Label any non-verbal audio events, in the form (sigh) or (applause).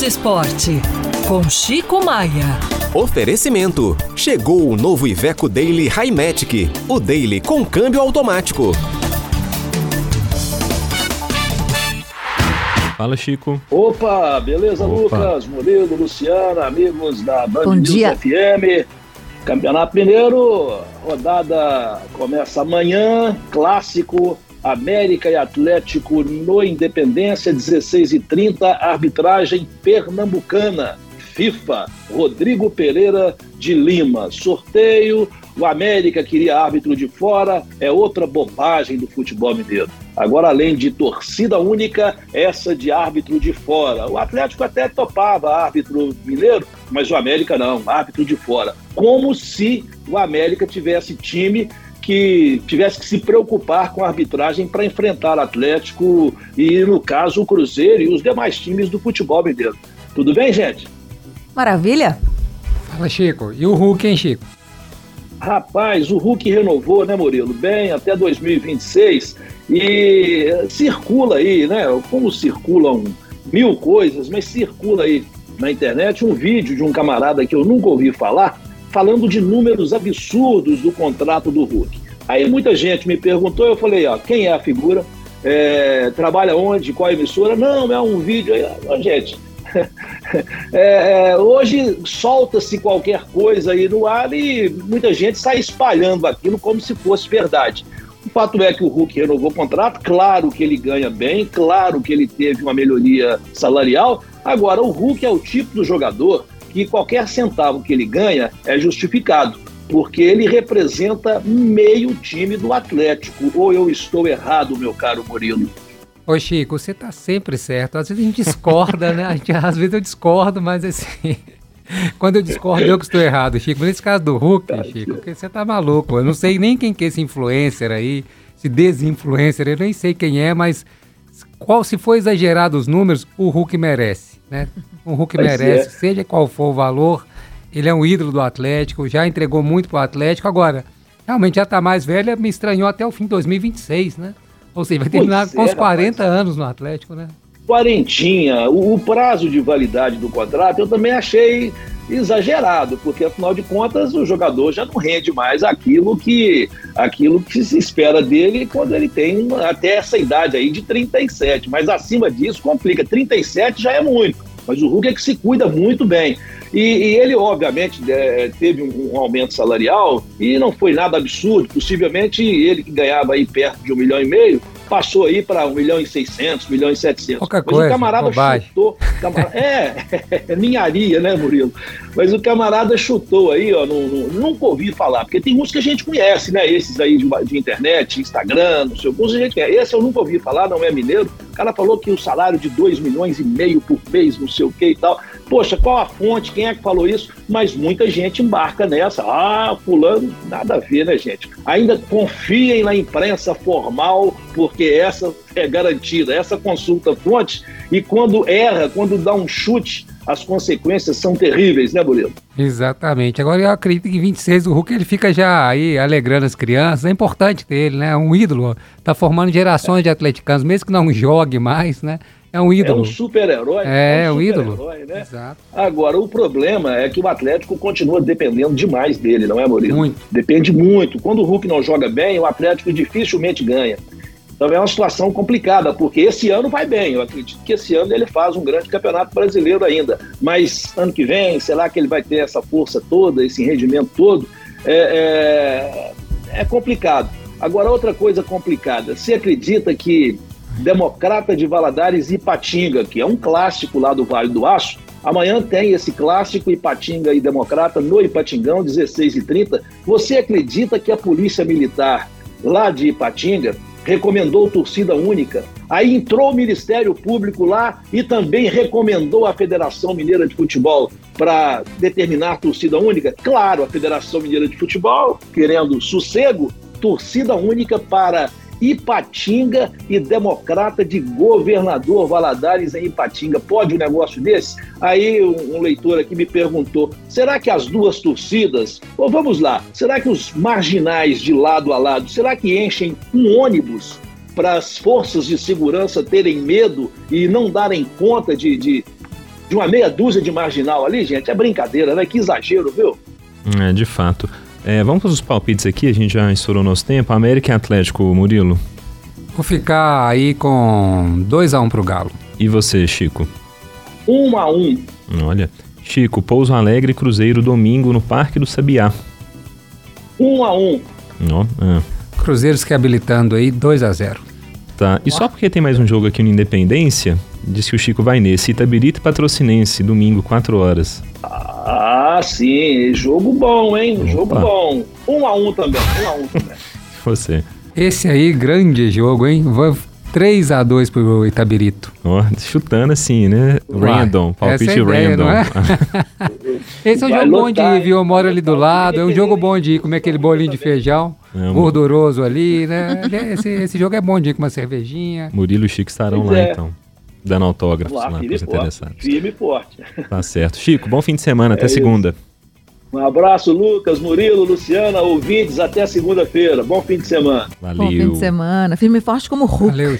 News Esporte, com Chico Maia. Oferecimento. Chegou o novo Iveco Daily Highmatic. O Daily com câmbio automático. Fala, Chico. Opa, beleza, Opa. Lucas, Murilo, Luciano, amigos da Band Bom News dia. FM. Campeonato Mineiro, rodada começa amanhã, clássico América e Atlético no Independência, 16 e 30 arbitragem pernambucana. FIFA, Rodrigo Pereira de Lima. Sorteio, o América queria árbitro de fora, é outra bobagem do futebol mineiro. Agora, além de torcida única, essa de árbitro de fora. O Atlético até topava árbitro mineiro, mas o América não, árbitro de fora. Como se o América tivesse time que tivesse que se preocupar com a arbitragem para enfrentar o Atlético e, no caso, o Cruzeiro e os demais times do futebol mineiro. Tudo bem, gente? Maravilha. Fala, Chico. E o Hulk, hein, Chico? Rapaz, o Hulk renovou, né, Murilo? Bem, até 2026. E circula aí, né? Como circulam mil coisas, mas circula aí na internet um vídeo de um camarada que eu nunca ouvi falar, falando de números absurdos do contrato do Hulk. Aí muita gente me perguntou, eu falei, ó, quem é a figura? É, trabalha onde? Qual emissora? Não, é um vídeo aí. gente, (laughs) é, é, hoje solta-se qualquer coisa aí no ar e muita gente sai espalhando aquilo como se fosse verdade. O fato é que o Hulk renovou o contrato, claro que ele ganha bem, claro que ele teve uma melhoria salarial. Agora, o Hulk é o tipo do jogador que qualquer centavo que ele ganha é justificado, porque ele representa meio time do Atlético. Ou eu estou errado, meu caro Murilo? Ô Chico, você tá sempre certo. Às vezes a gente discorda, né? Gente, às vezes eu discordo, mas assim. (laughs) Quando eu discordo, eu que estou errado, Chico. Nesse caso do Hulk, tá Chico, porque você tá maluco. Eu não sei nem quem que é esse influencer aí, esse desinfluencer, eu nem sei quem é, mas qual se for exagerado os números, o Hulk merece, né? O Hulk merece, é. seja qual for o valor, ele é um ídolo do Atlético, já entregou muito pro Atlético, agora, realmente já tá mais velho, me estranhou até o fim de 2026, né? Ou seja, vai terminar pois com uns 40 rapaz. anos no Atlético, né? Quarentinha, o, o prazo de validade do contrato eu também achei exagerado, porque afinal de contas o jogador já não rende mais aquilo que aquilo que se espera dele quando ele tem até essa idade aí de 37, mas acima disso complica, 37 já é muito, mas o Hulk é que se cuida muito bem. E, e ele, obviamente, é, teve um, um, aumento salarial e não foi nada absurdo. Possivelmente ele que ganhava aí perto de um milhão e meio, passou aí para 1 milhão e 600, 1 milhão e 700. Qualquer Mas coisa, o camarada bobagem. chutou. Camarada, (laughs) é, é, ninharia, né, Murilo? Mas o camarada chutou aí, ó, não, não, nunca ouvi falar, porque tem uns que a gente conhece, né? Esses aí de, de internet, Instagram, não sei, alguns a gente conhece. Esse eu nunca ouvi falar, não é mineiro. Cara falou que o salário de 2 milhões e meio por mês, não sei o que e tal. Poxa, qual a fonte? Quem é que falou isso? Mas muita gente embarca nessa. Ah, fulano, nada a ver, né, gente? Ainda confiem na imprensa formal, porque essa é garantida, essa consulta fonte, e quando erra, quando dá um chute, as consequências são terríveis, né, Murilo? Exatamente. Agora eu acredito que 26 o Hulk ele fica já aí alegrando as crianças. É importante ter ele, né? É um ídolo. Tá formando gerações de atleticanos, mesmo que não jogue mais, né? É um ídolo. É um super-herói. É, é um, um ídolo. Né? Exato. Agora, o problema é que o Atlético continua dependendo demais dele, não é, Murilo? Muito. Depende muito. Quando o Hulk não joga bem, o Atlético dificilmente ganha. Então é uma situação complicada, porque esse ano vai bem. Eu acredito que esse ano ele faz um grande campeonato brasileiro ainda. Mas ano que vem, será que ele vai ter essa força toda, esse rendimento todo? É, é, é complicado. Agora, outra coisa complicada. Você acredita que Democrata de Valadares e Ipatinga, que é um clássico lá do Vale do Aço. Amanhã tem esse clássico Ipatinga e Democrata no Ipatingão, 16 e 30 Você acredita que a Polícia Militar lá de Ipatinga recomendou torcida única? Aí entrou o Ministério Público lá e também recomendou a Federação Mineira de Futebol para determinar torcida única? Claro, a Federação Mineira de Futebol, querendo sossego, torcida única para Ipatinga e democrata de governador Valadares em Ipatinga. Pode um negócio desse? Aí um, leitor aqui me perguntou: será que as duas torcidas, ou vamos lá, será que os marginais de lado a lado, será que enchem um ônibus para as forças de segurança terem medo e não darem conta de, de de uma meia dúzia de marginal ali, gente, é brincadeira, né? Que exagero, viu? É, de fato. É, vamos para os palpites aqui, a gente já estourou nosso tempo. América e Atlético, Murilo. Vou ficar aí com 2x1 um pro Galo. E você, Chico? 1 um a 1 um. Olha. Chico, Pouso Alegre e Cruzeiro domingo no Parque do Sabiá. 1 um a 1 Ó, ah. Cruzeiros que habilitando aí 2 a 0 Tá. E só porque tem mais um jogo aqui no Independência, diz que o Chico vai nesse. Itabirito e Patrocinense, domingo, 4 horas. Ah, sim. Jogo bom, hein? Opa. Jogo bom. 1 um a 1 também. 1 um a 1 também. (laughs) Você. Esse aí, grande jogo, hein? Vou 3 a 2 pro Itabirito. Ó, chutando assim, né? Uai, Random, palpite essa é ideia, random. não é? (laughs) Esse é um Vai jogo bom de ir, viu? Eu moro ali do lado. É um jogo bom de ir comer aquele bolinho de feijão, É, gorduroso ali, né? Esse, esse jogo é bom de ir com uma cervejinha. Murilo e Chico estarão Pois lá, é. então. Dando autógrafos lá, lá, firme e para os forte. interessados. Firme e forte. Tá certo. Chico, bom fim de semana. Até É isso. segunda. Um abraço, Lucas, Murilo, Luciana, ouvintes. Até segunda-feira. Bom fim de semana. Valeu. Bom fim de semana. Firme e forte como Hulk. Valeu,